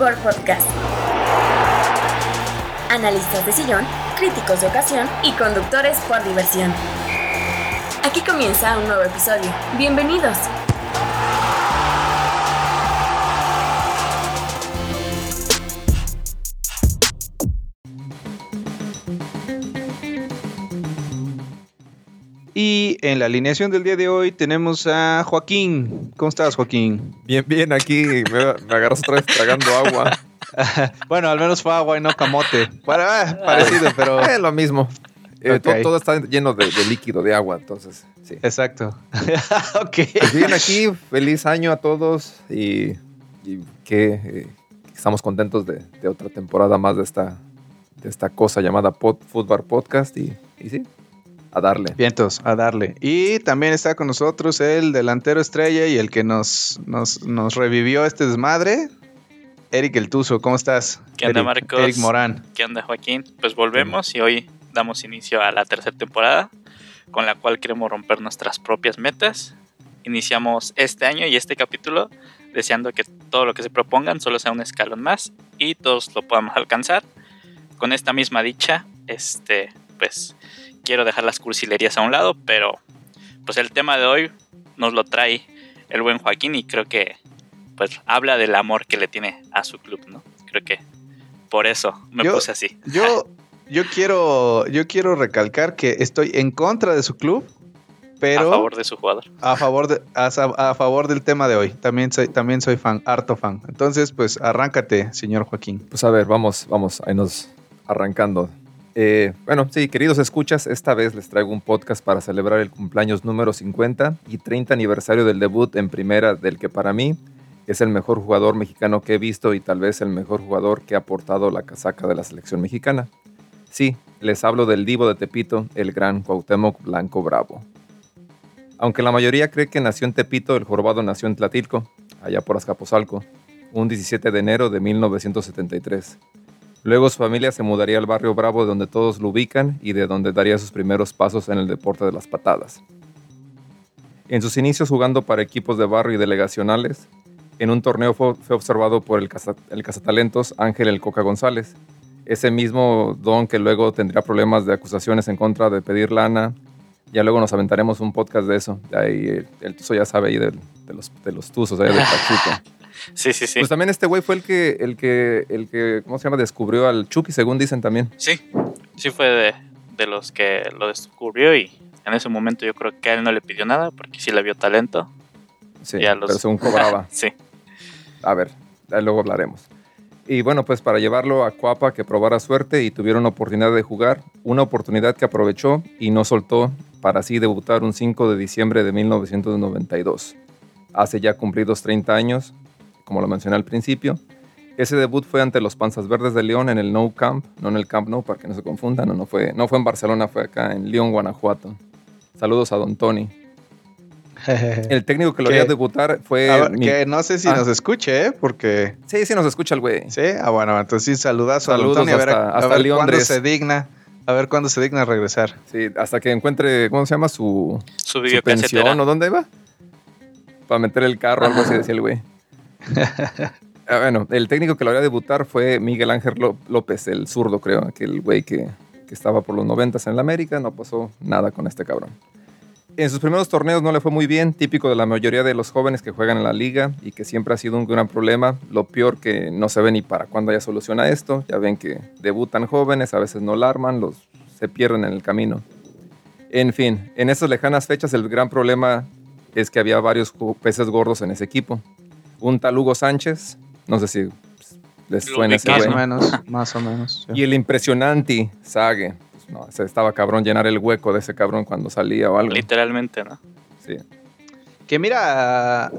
Podcast. Analistas de sillón, críticos de ocasión y conductores por diversión. Aquí comienza un nuevo episodio. Bienvenidos. En la alineación del día de hoy tenemos a Joaquín. ¿Cómo estás, Joaquín? Bien, bien, aquí me, me agarras otra vez tragando agua. bueno, al menos fue agua y no camote. Bueno, ah, parecido, pero. Es lo mismo. Eh, todo, está lleno de, de líquido, de agua, entonces, sí. Exacto. ok. Pues bien, aquí, feliz año a todos y, y que eh, estamos contentos de, de otra temporada más de esta, de esta cosa llamada Pod, Football Podcast y, y sí, a darle. Vientos, a darle. Y también está con nosotros el delantero estrella y el que nos, nos, nos revivió este desmadre, Eric El Tuzo. ¿Cómo estás? ¿Qué onda, Eric? Marcos? Eric Morán. ¿Qué onda, Joaquín? Pues volvemos y hoy damos inicio a la tercera temporada, con la cual queremos romper nuestras propias metas. Iniciamos este año y este capítulo deseando que todo lo que se propongan solo sea un escalón más y todos lo podamos alcanzar. Con esta misma dicha, este, pues quiero dejar las cursilerías a un lado, pero pues el tema de hoy nos lo trae el buen Joaquín y creo que pues habla del amor que le tiene a su club, ¿no? Creo que por eso me Yo- puse así. Yo, yo, quiero, yo quiero recalcar que estoy en contra de su club, pero a favor de su jugador. a favor, de, a, a favor del tema de hoy. También soy, también soy fan, harto fan. Entonces, pues arráncate, señor Joaquín. Pues a ver, vamos, vamos, ahí nos arrancando. Eh, bueno, sí, queridos escuchas, esta vez les traigo un podcast para celebrar el cumpleaños número 50 y 30 aniversario del debut en primera del que para mí es el mejor jugador mexicano que he visto y tal vez el mejor jugador que ha portado la casaca de la selección mexicana. Sí, les hablo del divo de Tepito, el gran Cuauhtémoc Blanco Bravo. Aunque la mayoría cree que nació en Tepito, el jorobado nació en Tlatilco, allá por Azcapotzalco, un 17 de enero de 1973. Luego su familia se mudaría al barrio Bravo, de donde todos lo ubican y de donde daría sus primeros pasos en el deporte de las patadas. En sus inicios jugando para equipos de barrio y delegacionales, en un torneo fue, fue observado por el, caza- el cazatalentos Ángel El Coca González, ese mismo don que luego tendría problemas de acusaciones en contra de pedir lana. Ya luego nos aventaremos un podcast de eso. De ahí, el, el Tuzo ya sabe ahí de, los, de los Tuzos, ahí del Pachuca. Sí, sí, sí. Pues también este güey fue el que, el que, el que, ¿cómo se llama? Descubrió al Chucky, según dicen también. Sí, sí fue de, de los que lo descubrió y en ese momento yo creo que a él no le pidió nada porque sí le vio talento. Sí, Ya los- pero según cobraba. Sí, A ver, luego hablaremos. Y bueno, pues para llevarlo a Cuapa que probara suerte y tuviera una oportunidad de jugar, una oportunidad que aprovechó y no soltó para así debutar un 5 de diciembre de 1992. Hace ya cumplidos 30 años, como lo mencioné al principio. Ese debut fue ante los Panzas Verdes de León en el No Camp, no en el Camp Nou, para que no se confundan, no, no, fue, no fue en Barcelona, fue acá en León, Guanajuato. Saludos a Don Tony. El técnico que lo haría debutar fue... A ver, mi- que no sé si Ah. nos escuche, ¿eh? Porque... Sí, sí nos escucha el güey. Sí, ah, bueno, entonces sí, saludazo Saludos a Don Tony, a ver, hasta- a hasta ver cuándo Londres. se digna, a ver cuándo se digna regresar. Sí, hasta que encuentre, ¿cómo se llama? Su, su su pensión o dónde iba. Para meter el carro, algo así decía el güey. Ah, bueno, el técnico que lo haría debutar fue Miguel Ángel Ló- López, el zurdo, creo, aquel güey que, que estaba por los noventas en la América, no pasó nada con este cabrón. En sus primeros torneos no le fue muy bien, típico de la mayoría de los jóvenes que juegan en la liga y que siempre ha sido un gran problema. Lo peor que no se ve ni para cuándo haya solución a esto. Ya ven que debutan jóvenes, a veces no la arman, los, se pierden en el camino. En fin, en esas lejanas fechas el gran problema es que había varios peces gordos en ese equipo. Un tal Hugo Sánchez, no sé si les suena ese. Más o menos, más o menos. sí. Y el impresionante Sage. No, ese estaba cabrón llenar el hueco de ese cabrón cuando salía o algo. Literalmente, ¿no? Sí. Que mira,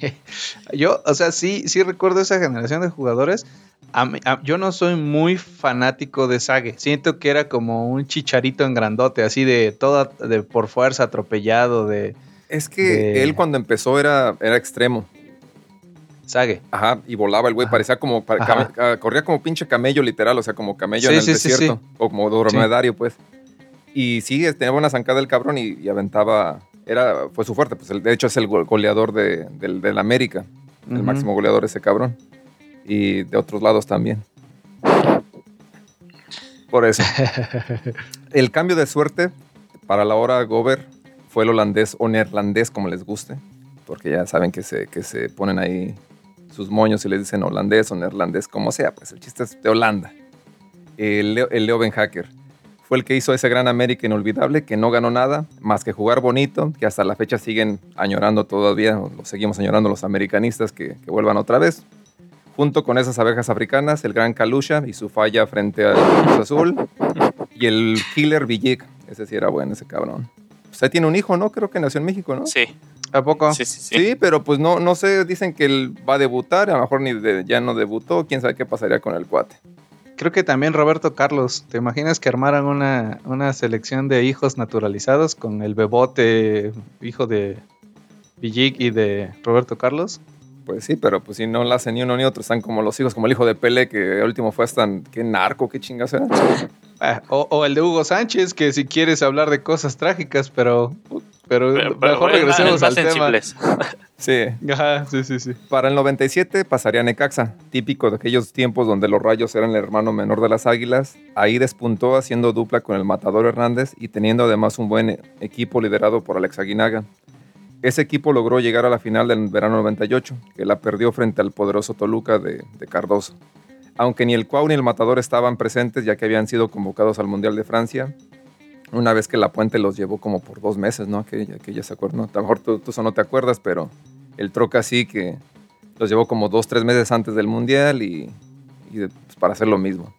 yo, o sea, sí, sí recuerdo esa generación de jugadores. A mí- a- yo no soy muy fanático de Sage. Siento que era como un chicharito en grandote, así de toda, de por fuerza, atropellado de Es que De- él cuando empezó era, era extremo. Sage. Ajá, y volaba el güey, parecía como, came- ah, corría como pinche camello literal, o sea, como camello Sí, en el sí, sí, desierto, o como dromedario, pues. Y sí, tenía buena zancada el cabrón y, y aventaba, era, fue su fuerte, pues de hecho es el go- goleador de, del, del América, el máximo goleador ese cabrón. y de otros lados también. Por eso. El cambio de suerte para la hora Gober fue el holandés o neerlandés, como les guste, porque ya saben que se, que se ponen ahí sus moños y les dicen holandés o neerlandés, como sea, pues el chiste es de Holanda. El Leo, el Leo Ben Hacker fue el que hizo ese gran América inolvidable, que no ganó nada más que jugar bonito, que hasta la fecha siguen añorando todavía, lo seguimos añorando los americanistas que, vuelvan otra vez. Junto con esas abejas africanas, el gran Kalusha y su falla frente al Cruz Azul, y el killer Villic, ese sí era bueno, ese cabrón. Pues ahí tiene un hijo, ¿no? Creo que nació en México, ¿no? Sí, ¿A poco? sí, sí. sí. Sí, pero pues no, no sé, dicen que él va a debutar, a lo mejor ni de- ya no debutó, quién sabe qué pasaría con el cuate. Creo que también Roberto Carlos. ¿Te imaginas que armaran una, una selección de hijos naturalizados con el bebote, hijo de Villic y de Roberto Carlos? Pues sí, pero pues si no la hacen ni uno ni otro, están como los hijos, como el hijo de Pele, que el último fue hasta, ¿qué narco? ¿Qué chingas era? Ah, o, o el de Hugo Sánchez, que si quieres hablar de cosas trágicas, pero, pero, Pero- pero mejor bueno, regresemos más al tema. sensibles. Sí. Ajá, sí, sí, sí. Para el 97 pasaría a Necaxa, típico de aquellos tiempos donde los Rayos eran el hermano menor de las Águilas. Ahí despuntó haciendo dupla con el Matador Hernández y teniendo además un buen equipo liderado por Alex Aguinaga. Ese equipo logró llegar a la final del verano 98, que la perdió frente al poderoso Toluca de, de Cardoso. Aunque ni el Cuau ni el Matador estaban presentes ya que habían sido convocados al Mundial de Francia, una vez que la Puente los llevó como por dos meses, ¿no? Que, que ya se acuerdan, ¿no? A lo mejor tú, tú eso no te acuerdas, pero el Troca sí que los llevó como dos, tres meses antes del Mundial y, y de- pues, para hacer lo mismo.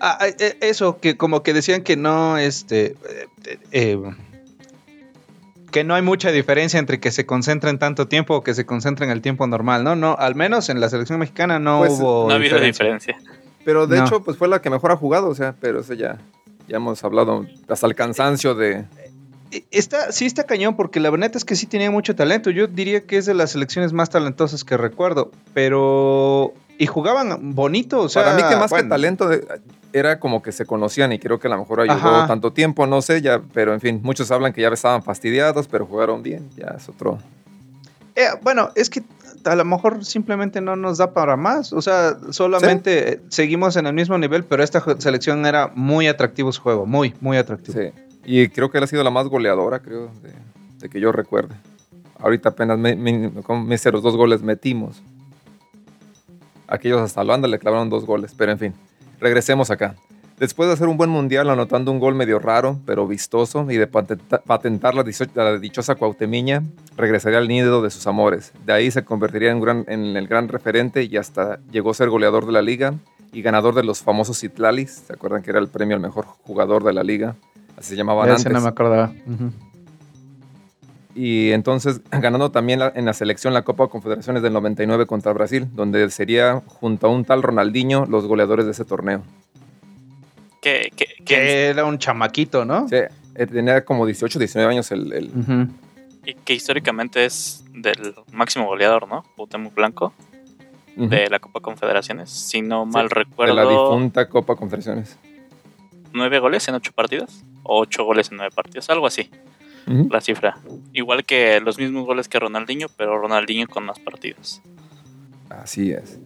Ah, ah, eh, eso, que como que decían que no, este, eh, eh, que no hay mucha diferencia entre que se concentren tanto tiempo o que se concentren el tiempo normal, ¿no? No, al menos en la selección mexicana no Pues, hubo No ha habido diferencia. diferencia. Pero de No. hecho, pues fue la que mejor ha jugado, o sea, pero eso ya, ya hemos hablado hasta el cansancio de... Eh, Está, sí está cañón porque la verdad es que sí tenía mucho talento. Yo diría que es de las selecciones más talentosas que recuerdo, pero y jugaban bonito, o sea, Para mí que más que talento de- era como que se conocían y creo que a lo mejor ayudó Ajá. tanto tiempo, no sé, ya, pero en fin, muchos hablan que ya estaban fastidiados, pero jugaron bien, ya es otro... Eh, bueno, es que a lo mejor simplemente no nos da para más. O sea, solamente eh, seguimos en el mismo nivel, pero esta selección era muy atractivo su juego, muy, muy atractivo. Sí. Y creo que él ha sido la más goleadora, creo, de, de que yo recuerde. Ahorita apenas me, me- con dos goles metimos. Aquellos hasta Holanda le clavaron dos goles, pero en fin, regresemos acá. Después de hacer un buen mundial anotando un gol medio raro, pero vistoso, y de patenta- patentar la, dicho- la dichosa Cuauhtemiña, regresaría al nido de sus amores. De ahí se convertiría en, gran- en el gran referente y hasta llegó a ser goleador de la liga y ganador de los famosos Citlalis. ¿Se acuerdan que era el premio al mejor jugador de la liga? Así se llamaban Ya antes. ese no me acordaba. Y entonces ganando también la- en la selección la Copa Confederaciones del 99 contra Brasil, donde sería junto a un tal Ronaldinho los goleadores de ese torneo. Que, que, que- Que era un chamaquito, ¿no? Sea, eh, tenía como 18, 19 años el... y que históricamente es del máximo goleador, ¿no? Cuauhtémoc Blanco, de la Copa Confederaciones. Si no mal de recuerdo, la difunta Copa Confederaciones. nueve goles en ocho partidos. O ocho goles en nueve partidos, algo así, la cifra. Igual que los mismos goles que Ronaldinho, pero Ronaldinho con más partidos. Así es.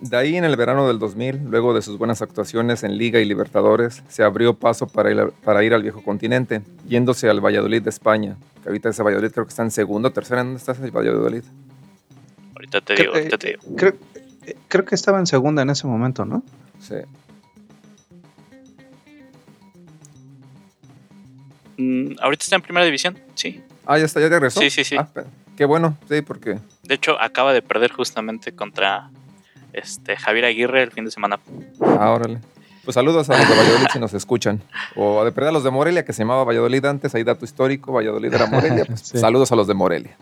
De ahí en el verano del 2000, luego de sus buenas actuaciones en Liga y Libertadores, se abrió paso para ir, a- para ir al viejo continente, yéndose al Valladolid de España. Que ahorita ese Valladolid creo que está en segundo, tercera. ¿En dónde está ese Valladolid? Ahorita te Creo- digo, ahorita te digo. Creo, creo que estaba en segunda en ese momento, ¿no? Sí. Mm, ahorita está en primera división, sí. Ah, ya está, ya regresó. Sí, sí, sí. Ah, qué bueno, sí, porque De hecho, acaba de perder justamente contra este Javier Aguirre el fin de semana. Ah, órale. Pues saludos a los de Valladolid si nos escuchan. O de perder a los de Morelia, que se llamaba Valladolid antes, ahí dato histórico, Valladolid era Morelia. Pues, Sí. Saludos a los de Morelia.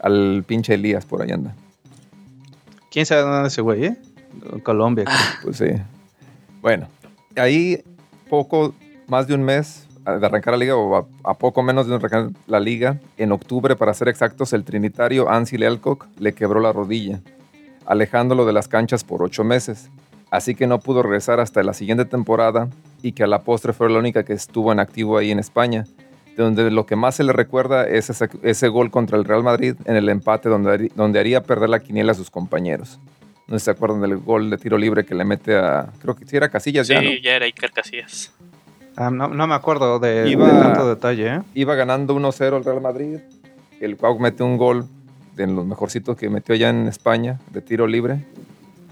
Al pinche Elías por ahí anda. ¿Quién sabe dónde es ese güey, eh? Colombia. creo. Pues sí. Bueno, ahí poco, más de un mes de arrancar la liga, o a, a poco menos de arrancar la liga, en octubre, para ser exactos, el trinitario Ansi Lealcock le quebró la rodilla, alejándolo de las canchas por ocho meses. Así que no pudo regresar hasta la siguiente temporada y que a la postre fue la única que estuvo en activo ahí en España, donde lo que más se le recuerda es ese, ese gol contra el Real Madrid en el empate donde, donde haría perder la quiniela a sus compañeros. No se acuerdan del gol de tiro libre que le mete a. Creo que sí era Casillas Sí, ya. ¿no? ya era Iker Casillas. Ah, no, no me acuerdo de, de Iba- tanto detalle, ¿eh? Iba ganando 1-0 el Real Madrid. El Cuau mete un gol de los mejorcitos que metió allá en España de tiro libre.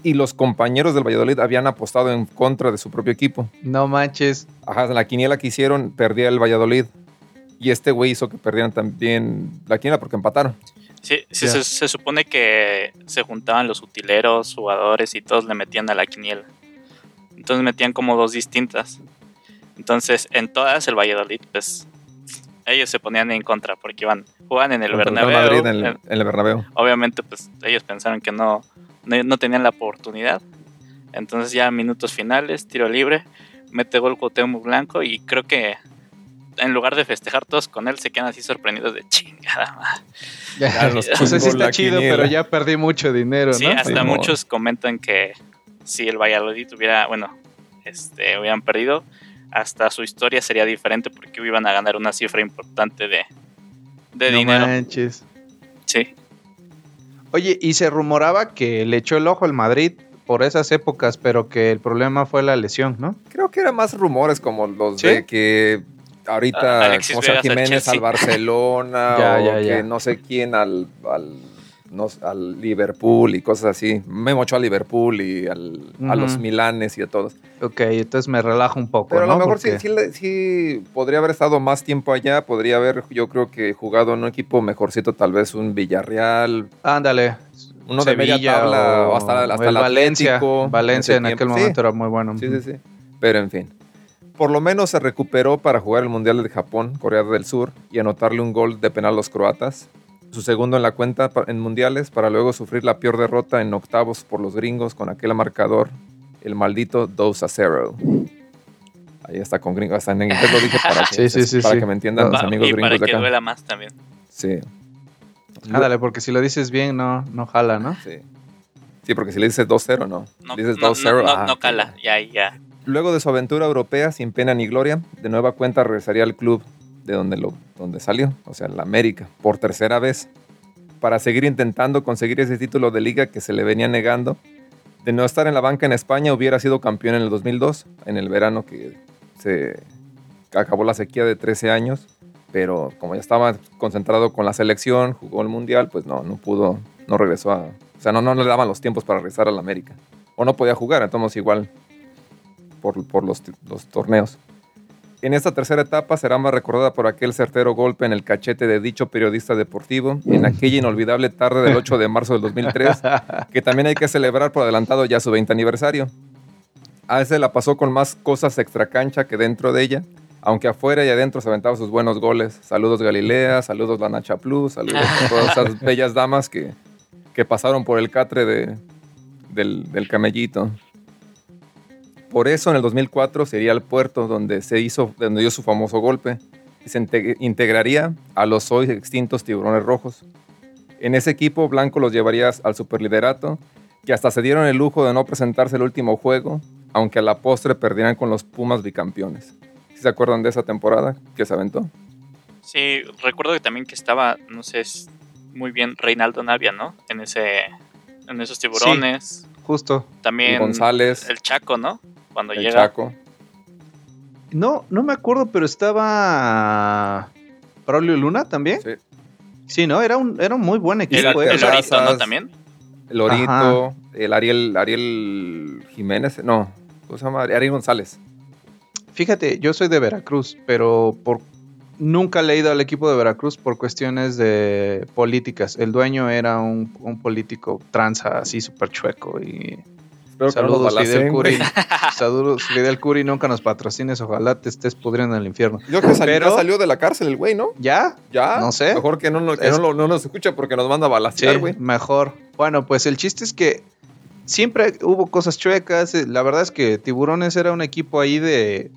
Y los compañeros del Valladolid habían apostado en contra de su propio equipo. No manches. Ajá, en la quiniela que hicieron, perdía el Valladolid. Y este güey hizo que perdieran también la quiniela porque empataron. Sí, sí se, se supone que se juntaban los utileros, jugadores y todos le metían a la quiniela. Entonces metían como dos distintas. Entonces en todas el Valladolid, pues ellos se ponían en contra porque iban, jugaban en el Bernabéu. Madrid en el, en- en el Bernabéu. obviamente pues ellos pensaron que no, no, no tenían la oportunidad. Entonces ya minutos finales, tiro libre, mete gol Cuauhtémoc Blanco y creo que en lugar de festejar todos con él se quedan así sorprendidos de chingada madre. Ya O sea, sí está chido, quiniela. pero ya perdí mucho dinero, Sí, ¿no? hasta muchos comentan que si el Valladolid hubiera, bueno, este, hubieran perdido, hasta su historia sería diferente porque iban a ganar una cifra importante de, de no dinero. manches. Sí, Oye, y se rumoraba que le echó el ojo al Madrid por esas épocas, pero que el problema fue la lesión, ¿no? Creo que eran más rumores como los ¿Sí? de que Ah, ahorita Alexis José al Jiménez al Barcelona Ya, o ya, que no sé quién al, al, no al Liverpool y cosas así. Memo echó a Liverpool y al- a los Milanes y a todos. Ok, entonces me relajo un poco, Pero a ¿no? lo mejor sí, sí, le- sí podría haber estado más tiempo allá, podría haber yo creo que jugado en un equipo mejorcito, tal vez un Villarreal, Ándale. uno de media Sevilla tabla o- hasta, hasta el Valencia. Atlético, Valencia en aquel. Sí, momento era muy bueno. Sí, sí, sí. Pero en fin. Por lo menos se recuperó para jugar el Mundial de Japón, Corea del Sur, y anotarle un gol de penal a los croatas. Su segundo en la cuenta en mundiales, para luego sufrir la peor derrota en octavos por los gringos con aquel marcador, el maldito 2 a 0. Ahí está con gringos, hasta en inglés lo dije para que, Sí, sí, sí, para sí. que me entiendan los amigos y para gringos de que acá. duela más también. Sí. Ándale, porque si lo dices bien, no, no jala, ¿no? Sí. Sí, porque si le dices 2-0, no. No, dices no, 2-0, no, no- ah, cala, ya, ya. Luego de su aventura europea sin pena ni gloria, de nueva cuenta regresaría al club de donde, lo, donde salió, o sea, la América, por tercera vez, para seguir intentando conseguir ese título de liga que se le venía negando. De no estar en la banca en España, hubiera sido campeón en el 2002, en el verano que se acabó la sequía de 13 años, pero como ya estaba concentrado con la selección, jugó el Mundial, pues no, no pudo, no regresó a... O sea, no, no le daban los tiempos para regresar a la América. O no podía jugar, entonces igual por, por los, los torneos. En esta tercera etapa será más recordada por aquel certero golpe en el cachete de dicho periodista deportivo en aquella inolvidable tarde del 8 de marzo del 2003, que también hay que celebrar por adelantado ya su 20 aniversario. A ese la pasó con más cosas extracancha que dentro de ella, aunque afuera y adentro se aventaba sus buenos goles. Saludos Galilea, saludos La Nacha Plus, saludos a todas esas bellas damas que, que pasaron por el catre de, del, del camellito. Por eso en el 2004 sería el puerto donde se hizo, donde dio su famoso golpe y se inte- integraría a los hoy extintos tiburones rojos. En ese equipo Blanco los llevaría al superliderato, que hasta se dieron el lujo de no presentarse el último juego, aunque a la postre perdieran con los Pumas bicampeones. ¿Sí ¿Se acuerdan de esa temporada que se aventó? Sí, recuerdo que también que estaba, no sé, muy bien Reinaldo Navia, ¿no? En ese, en esos tiburones. Justo. También Y González, el Chaco, ¿no? Cuando el llega. Chaco. No, no me acuerdo, pero estaba Braulio Luna también. Sí. Sí, ¿no? Era un, era un muy buen equipo. ¿eh? el Lorito, ¿no? También. El Orito, el Ariel, Ariel Jiménez, no, ¿cómo se llama? Ariel González. Fíjate, yo soy de Veracruz, pero por nunca le he ido al equipo de Veracruz por cuestiones de políticas. El dueño era un, un político tranza así súper chueco y Espero que no saludos Fidel Curi. saludos Fidel Curi, nunca nos patrocines, ojalá te estés pudriendo en el infierno. Yo que salió, Pero- salió de la cárcel el güey, ¿no? ¿Ya? Ya. No sé. Mejor que no, que Es- no, lo- no nos escucha porque nos manda a Sí, güey. mejor. Bueno, pues el chiste es que siempre hubo cosas chuecas. eh, La verdad es que Tiburones era un equipo ahí de.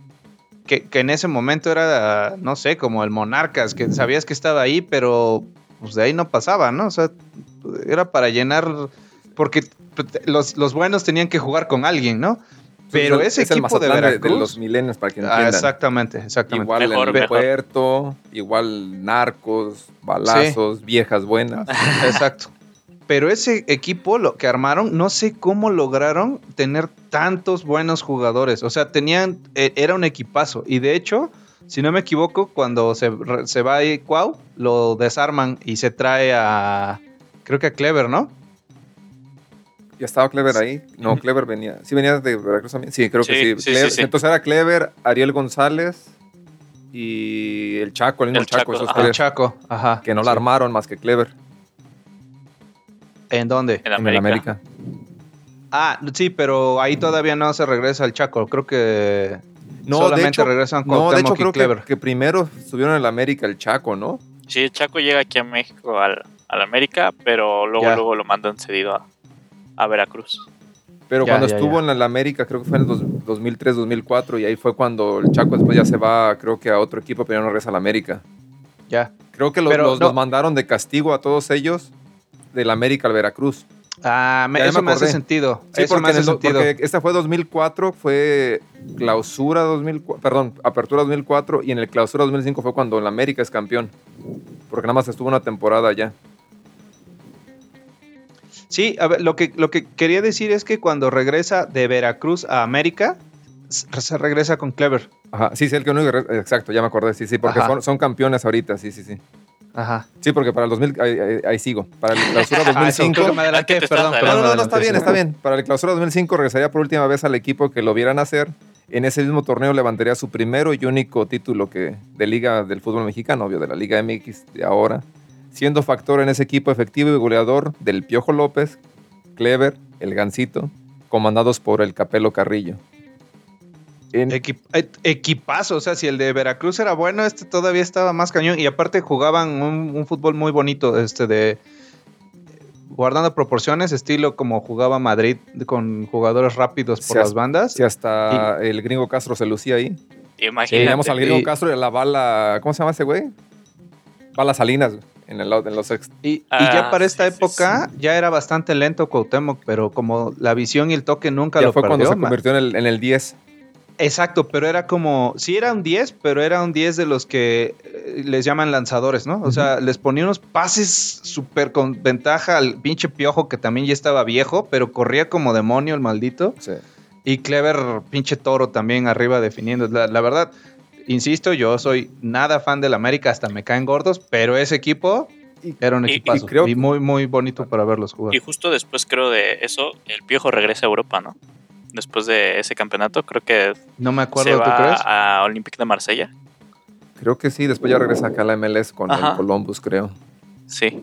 Que, que en ese momento era, no sé, como el Monarcas, que sabías que estaba ahí, pero pues de ahí no pasaba, ¿no? O sea, era para llenar. Porque los, los buenos tenían que jugar con alguien, ¿no? Pero Es ese el equipo de Mazatlán Veracruz. los milenios, para que Ah, entiendan. exactamente, exactamente. Igual Mejor, en el mejor. puerto, igual narcos, balazos, viejas buenas. Exacto. pero ese equipo lo que armaron, no sé cómo lograron tener tantos buenos jugadores. O sea, tenían, eh, era un equipazo. Y de hecho, si no me equivoco, cuando se, re- se va ahí Cuau, lo desarman y se trae a, creo que a Clever, ¿no? ¿Ya estaba Clever ahí? No. Clever venía. ¿Sí venía de Veracruz también? Sí, creo que Sí, sí. sí, Clever- sí, sí. Entonces era Clever, Ariel González y el Chaco, el mismo El Chaco, Chaco, esos. El Chaco, ajá. que no sí. la armaron más que Clever ¿En dónde? En en el América. América. Ah, sí, pero ahí todavía no se regresa al Chaco. Creo que No, solamente de hecho, regresan no, de hecho creo Clever. que, que primero estuvieron en el América el Chaco, ¿no? Sí, el Chaco llega aquí a México al, al América, pero luego, Ya. luego lo mandan cedido a, a Veracruz. Pero Ya, cuando ya, estuvo ya. en el América, creo que fue en el dos- 2003, 2004, y ahí fue cuando el Chaco después ya se va, creo que a otro equipo, pero ya no regresa al América. Ya. Creo que los, Pero los- no. los mandaron de castigo a todos ellos del América al Veracruz. Ah, me- Ya me eso me hace sentido. Sí, eso porque, me hace el sentido. porque esta fue 2004, fue clausura 2004, perdón, apertura 2004 y en el clausura 2005 fue cuando el América es campeón. Porque nada más estuvo una temporada allá. Sí, a ver, lo que, lo que quería decir es que cuando regresa de Veracruz a América, se regresa con Clever. Ajá, sí, sí, el que único, exacto, ya me acordé, sí, sí, porque son, son campeones ahorita, sí, sí, sí. Ajá. Sí, porque para el 2000, ahí, ahí- ahí sigo, para el clausura Ah, eso, 2005. creo que me adelanté, ¿A qué te perdón, perdón, No, no, no, está bien, está bien. Para el clausura 2005 regresaría por última vez al equipo que lo vieran hacer. En ese mismo torneo levantaría su primero y único título que, de Liga del Fútbol Mexicano, obvio, de la Liga MX de ahora. Siendo factor en ese equipo efectivo y goleador del Piojo López, Clever, el Gancito, comandados por el Capelo Carrillo. En- Equip- eh, equipazo, o sea, si el de Veracruz era bueno, este todavía estaba más cañón. Y aparte jugaban un, un fútbol muy bonito, este de guardando proporciones, estilo como jugaba Madrid con jugadores rápidos por Sí, las bandas. si hasta el gringo Castro se lucía ahí. Imagínate. Teníamos al gringo y- Castro y a la bala, ¿cómo se llama ese güey? Bala Salinas, en, el, en los ex. Y, y Ah, ya para esta sí, sí, época ya era bastante lento Cuauhtémoc, pero como la visión y el toque nunca Ya lo fue cuando se convirtió en el, en el 10. Exacto, pero era como, sí era un 10, pero era un 10 de los que eh, les llaman lanzadores, ¿no? O sea, les ponía unos pases súper con ventaja al pinche piojo que también ya estaba viejo, pero corría como demonio el maldito. Sí. Y Clever, pinche toro también arriba definiendo. La, la verdad, insisto, yo soy nada fan del América, hasta me caen gordos, pero ese equipo era un y- y equipazo. Y, creo que- muy, muy bonito para verlos jugar. Y justo después, creo, de eso, el Piojo regresa a Europa, ¿no? Después de ese campeonato, creo que No me se acuerdo, ¿tú va crees? a Olympique de Marsella. Creo que sí, después ya regresa acá a la MLS con Ajá. el Columbus, creo. Sí.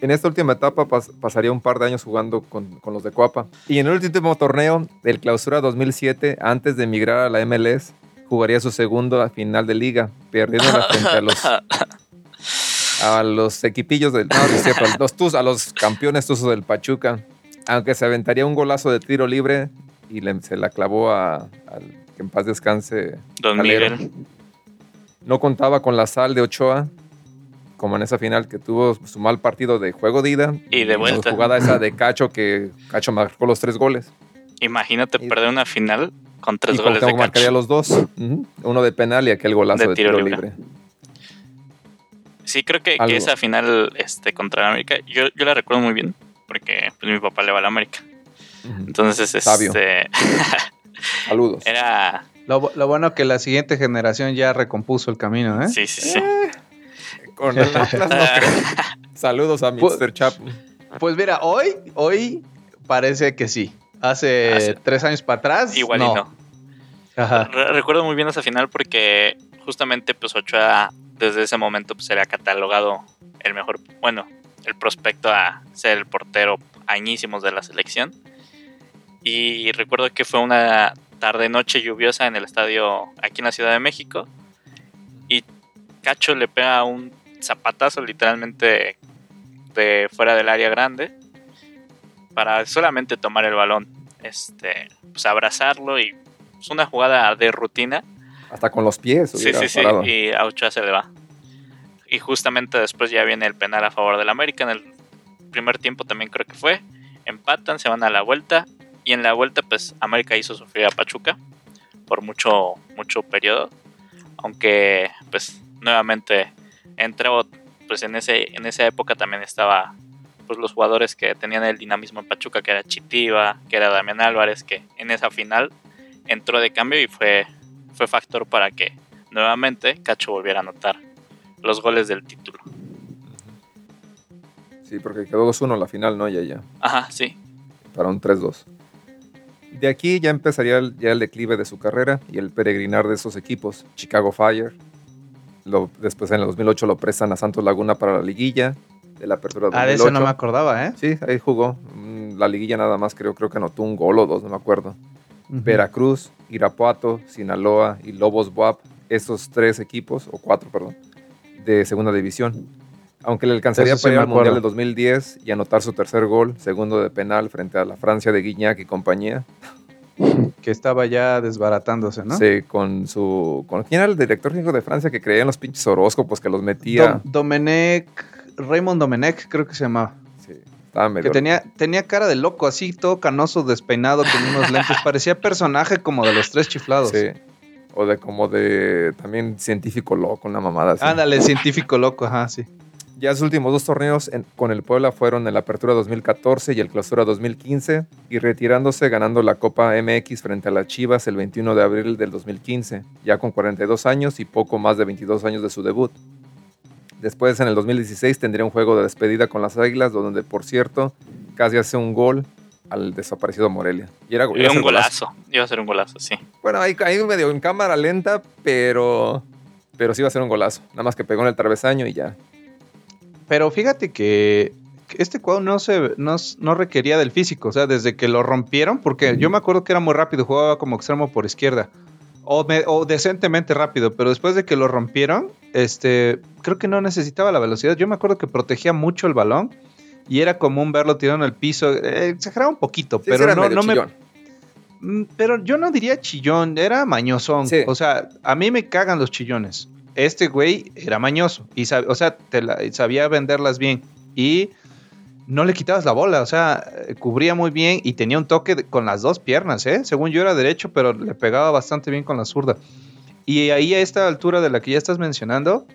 En esta última etapa pas- pasaría un par de años jugando con, con los de Coapa. Y en el último torneo del Clausura 2007, antes de emigrar a la MLS, jugaría su segunda final de liga, perdiendo frente a los, a los equipillos del... No, no cierto, los tuz, a los campeones tuzos del Pachuca. Aunque se aventaría un golazo de tiro libre y le- se la clavó a, al que en paz descanse Don Calero. Miguel. no contaba con la sal de Ochoa, como en esa final que tuvo su mal partido de juego de ida. Y de vuelta. jugada esa de Cacho, que Cacho marcó los tres goles. Imagínate Y- perder una final con tres y goles de marcaría los dos. Uno de penal y aquel golazo De de, tiro tiro, libre. libre. Sí, creo que, que esa final este, contra el América, yo, yo la recuerdo muy bien, porque pues, mi papá le va a la América. Entonces, Sabio. este, Saludos. era... Lo, lo bueno que la siguiente generación ya recompuso el camino, ¿eh? Sí, sí, sí. Con el Atlas no creo. Saludos a Mr. Chapo. Pues mira, hoy, hoy parece que sí. Hace, Hace- tres años para atrás. Igual y no. Ajá. Re- recuerdo muy bien esa final porque justamente pues Ochoa desde ese momento pues era catalogado el mejor, bueno, el prospecto a ser el portero añísimos de la selección. Y recuerdo que fue una tarde noche lluviosa en el estadio aquí en la Ciudad de México y Cacho le pega un zapatazo literalmente de fuera del área grande para solamente tomar el balón, este, pues abrazarlo y es una jugada de rutina. Hasta con los pies. Sí, sí, sí. Y a Ochoa se le va. Y justamente después ya viene el penal a favor del América. En el primer tiempo también creo que fue. Empatan, se van a la vuelta. Y en la vuelta, pues América hizo sufrir a Pachuca por mucho, mucho periodo. Aunque, pues, nuevamente entró, pues en, ese, en esa época también estaba pues, los jugadores que tenían el dinamismo en Pachuca, que era Chitiva, que era Damián Álvarez, que en esa final entró de cambio y fue, fue factor para que nuevamente Cacho volviera a anotar los goles del título. Sí, porque quedó 2-1 la final, ¿no? Ya, ya. Ajá, sí. Para un 3-2. De aquí ya empezaría el, ya el declive de su carrera y el peregrinar de esos equipos. Chicago Fire. Lo, después en el 2008 lo prestan a Santos Laguna para la liguilla de la apertura 2008. Ah, de eso no me acordaba, ¿eh? Sí, ahí jugó. Mm, La liguilla nada más creo, creo que anotó un gol o dos, no me acuerdo. Veracruz, Irapuato, Sinaloa y Lobos Buap, esos tres equipos, o cuatro, perdón, de segunda división. Aunque le alcanzaría sí para ir al Mundial del 2010 y anotar su tercer gol, segundo de penal frente a la Francia de Guignac y compañía. Que estaba ya desbaratándose, ¿no? Sí, con su... Con, ¿Quién era el director técnico de Francia que creía en los pinches horóscopos que los metía? Dom- Domenech, Raymond Domenech, creo que se llamaba. Sí, estaba medio... Que tenía, tenía cara de loco, así, todo canoso, despeinado, con unos lentes. Parecía personaje como de los tres chiflados. Sí. O de como de también científico loco, una mamada así. Ándale, científico loco, ajá, sí. Ya sus últimos dos torneos en- con el Puebla fueron en la Apertura 2014 y el Clausura 2015 y retirándose ganando la Copa MX frente a las Chivas el 21 de abril del 2015, ya con 42 años y poco más de 22 años de su debut. Después en el 2016 tendría un juego de despedida con las Águilas donde por cierto casi hace un gol al desaparecido Morelia. Y era, iba un golazo. Iba a ser un golazo, sí. Bueno, ahí, ahí medio en cámara lenta, pero, pero sí iba a ser un golazo. Nada más que pegó en el travesaño y ya. Pero fíjate que este cuadro no se no, no requería del físico, o sea, desde que lo rompieron, porque yo me acuerdo que era muy rápido, jugaba como extremo por izquierda. O, me- o decentemente rápido, pero después de que lo rompieron, este, creo que no necesitaba la velocidad. Yo me acuerdo que protegía mucho el balón y era común verlo tirado en el piso. Eh, exageraba un poquito, Sí, pero no, no me. Mm, Pero yo no diría chillón, era mañosón. Sí. O sea, a mí me cagan los chillones. Este güey era mañoso. Y sab- o sea, te la- sabía venderlas bien. Y no le quitabas la bola. O sea, cubría muy bien y tenía un toque con las dos piernas, ¿eh? Según yo era derecho, pero le pegaba bastante bien con la zurda. Y ahí a esta altura de la que ya estás mencionando,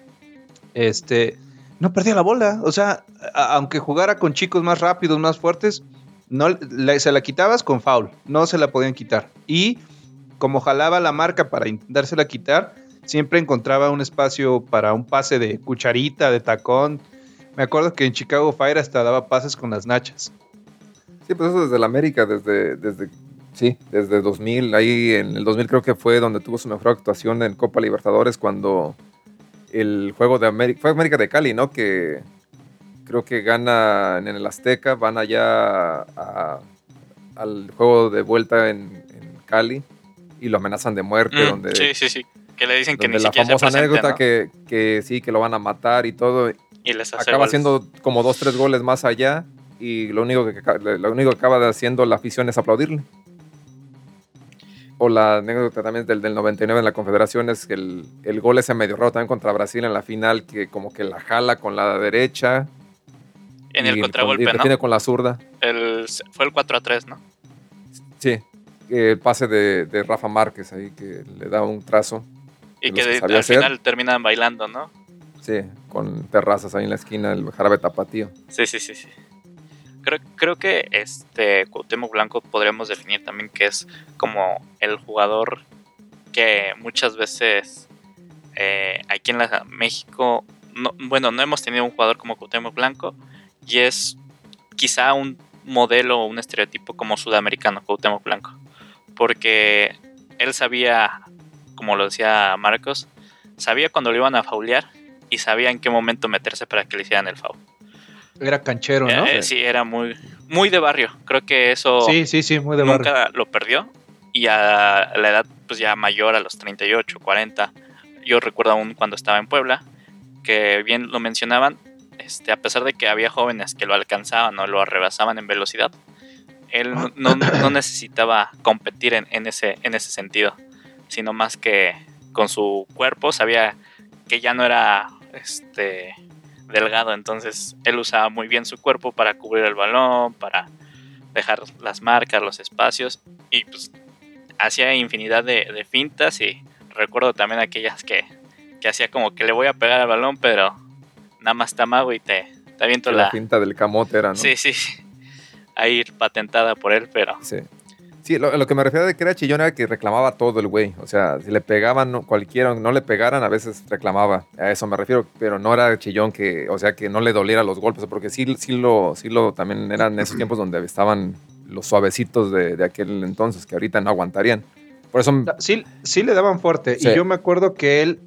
este, no perdía la bola. O sea, aunque jugara con chicos más rápidos, más fuertes, no se la quitabas con foul, no se la podían quitar. Y como jalaba la marca para intentársela quitar, siempre encontraba un espacio para un pase de cucharita, de tacón. Me acuerdo que en Chicago Fire hasta daba pases con las nachas. Sí, pues eso desde la América, desde, desde, sí, desde 2000. Ahí en el 2000 creo que fue donde tuvo su mejor actuación en Copa Libertadores cuando el juego de América, fue América de Cali, ¿no? Que creo que gana en el Azteca, van allá a- al juego de vuelta en, en Cali y lo amenazan de muerte, Mm, donde, sí, sí, sí. Que le dicen que ni la siquiera se famosa presente, anécdota ¿no? que, que sí, que lo van a matar y todo. Y les hace acaba haciendo como dos, tres goles más allá y lo único que, lo único que acaba haciendo la afición es aplaudirle. O la anécdota también del, del 99 en la Confederación es que el, el gol ese medio raro también contra Brasil en la final, que como que la jala con la derecha. En y el con- contragolpe, y ¿no? con la zurda. El, fue el 4 a 3, ¿no? Sí, el pase de, de Rafa Márquez ahí que le da un trazo. Y que, al hacer. final terminan bailando, ¿no? Sí, con terrazas ahí en la esquina, el jarabe tapatío. Sí, sí, sí, sí. Creo, creo que este Cuauhtémoc Blanco podríamos definir también que es como el jugador que muchas veces eh, aquí en la, México, no, bueno, no hemos tenido un jugador como Cuauhtémoc Blanco y es quizá un modelo o un estereotipo como sudamericano, Cuauhtémoc Blanco, porque él sabía, como lo decía Marcos, sabía cuando lo iban a faulear y sabía en qué momento meterse para que le hicieran el foul. Era canchero, ¿no? Eh, sí, era muy, muy de barrio. Creo que eso Sí, sí, sí, muy de barrio. nunca lo perdió. Y a la edad pues ya mayor, a los 38, 40, yo recuerdo aún cuando estaba en Puebla, que bien lo mencionaban, este, a pesar de que había jóvenes que lo alcanzaban o lo arrebasaban en velocidad, él no, no- no necesitaba competir en, en ese, en ese sentido, sino más que con su cuerpo sabía que ya no era este delgado, entonces él usaba muy bien su cuerpo para cubrir el balón, para dejar las marcas, los espacios y pues hacía infinidad de, de fintas y recuerdo también aquellas que, que hacía como que le voy a pegar al balón, pero nada más te amago y te, te aviento la... La pinta del camote era, ¿no? Sí, sí, sí. A ir patentada por él, pero Sí. Sí, lo, lo que me refiero de que era chillón era que reclamaba todo el güey. O sea, si le pegaban no- cualquiera, no le pegaran, a veces reclamaba. A eso me refiero, pero no era chillón que, o sea, que no le doliera los golpes, porque sí, sí lo, sí lo, también eran esos tiempos donde estaban los suavecitos de, de aquel entonces, que ahorita no aguantarían. Por eso, Sí, sí le daban fuerte. Sí. Y yo me acuerdo que él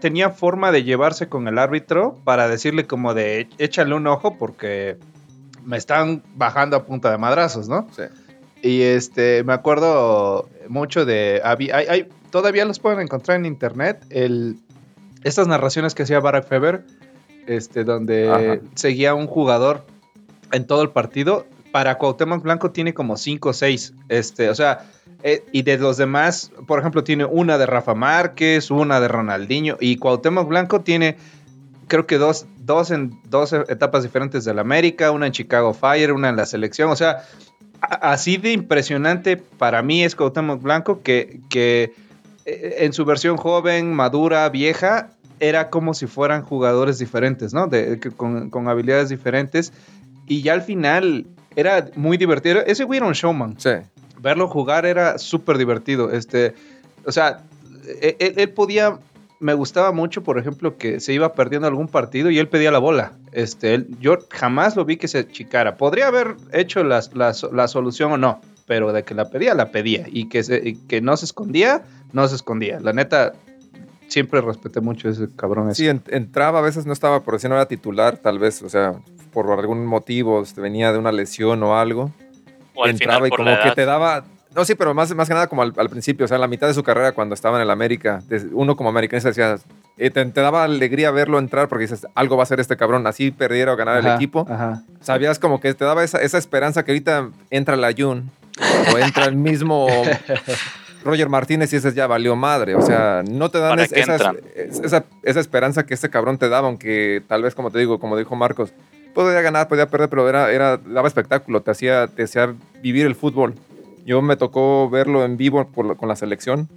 tenía forma de llevarse con el árbitro para decirle como de échale un ojo porque me están bajando a punta de madrazos, ¿no? sí. Y este, me acuerdo mucho de. hay- hay- todavía los pueden encontrar en internet. El, estas narraciones que hacía Barack Feber, este, donde Ajá. seguía un jugador en todo el partido. Para Cuauhtémoc Blanco tiene como 5 o 6. Este, o sea, eh, y de los demás, por ejemplo, tiene una de Rafa Márquez, una de Ronaldinho. Y Cuauhtémoc Blanco tiene, creo que dos, dos en dos etapas diferentes del América, una en Chicago Fire, una en la selección. O sea, así de impresionante para mí es Cuauhtémoc Blanco que, que eh, en su versión joven, madura, vieja, era como si fueran jugadores diferentes, ¿no? De, con, con habilidades diferentes. Y ya al final era muy divertido. Ese güey era un showman. Sí. Verlo jugar era súper divertido. Este, o sea, e- él, él podía. Me gustaba mucho, por ejemplo, que se iba perdiendo algún partido y él pedía la bola. Este, él- yo jamás lo vi que se chicara. Podría haber hecho las- la, la solución o no, pero de que la pedía, la pedía. Y que, se, y que no se escondía, no se escondía. La neta, siempre respeté mucho a ese cabrón. ese. Sí, en- entraba, a veces no estaba, por si no era titular, tal vez, o sea, por algún motivo, este, venía de una lesión o algo. o al entraba final y por como la que te daba. No, sí, pero más, más que nada como al, al principio, o sea, en la mitad de su carrera cuando estaba en el América, uno como americanista decía, eh, te, te daba alegría verlo entrar porque dices, algo va a ser este cabrón, así perdiera o ganara el equipo. Ajá. Sabías como que te daba esa, esa esperanza que ahorita entra la Jun o entra el mismo Roger Martínez y dices, ya valió madre. O sea, no te dan esa, esa esperanza que este cabrón te daba, aunque tal vez, como te digo, como dijo Marcos, podía ganar, podía perder, pero era, era, daba espectáculo, te hacía, te hacía vivir el fútbol. Yo me tocó verlo en vivo con la selección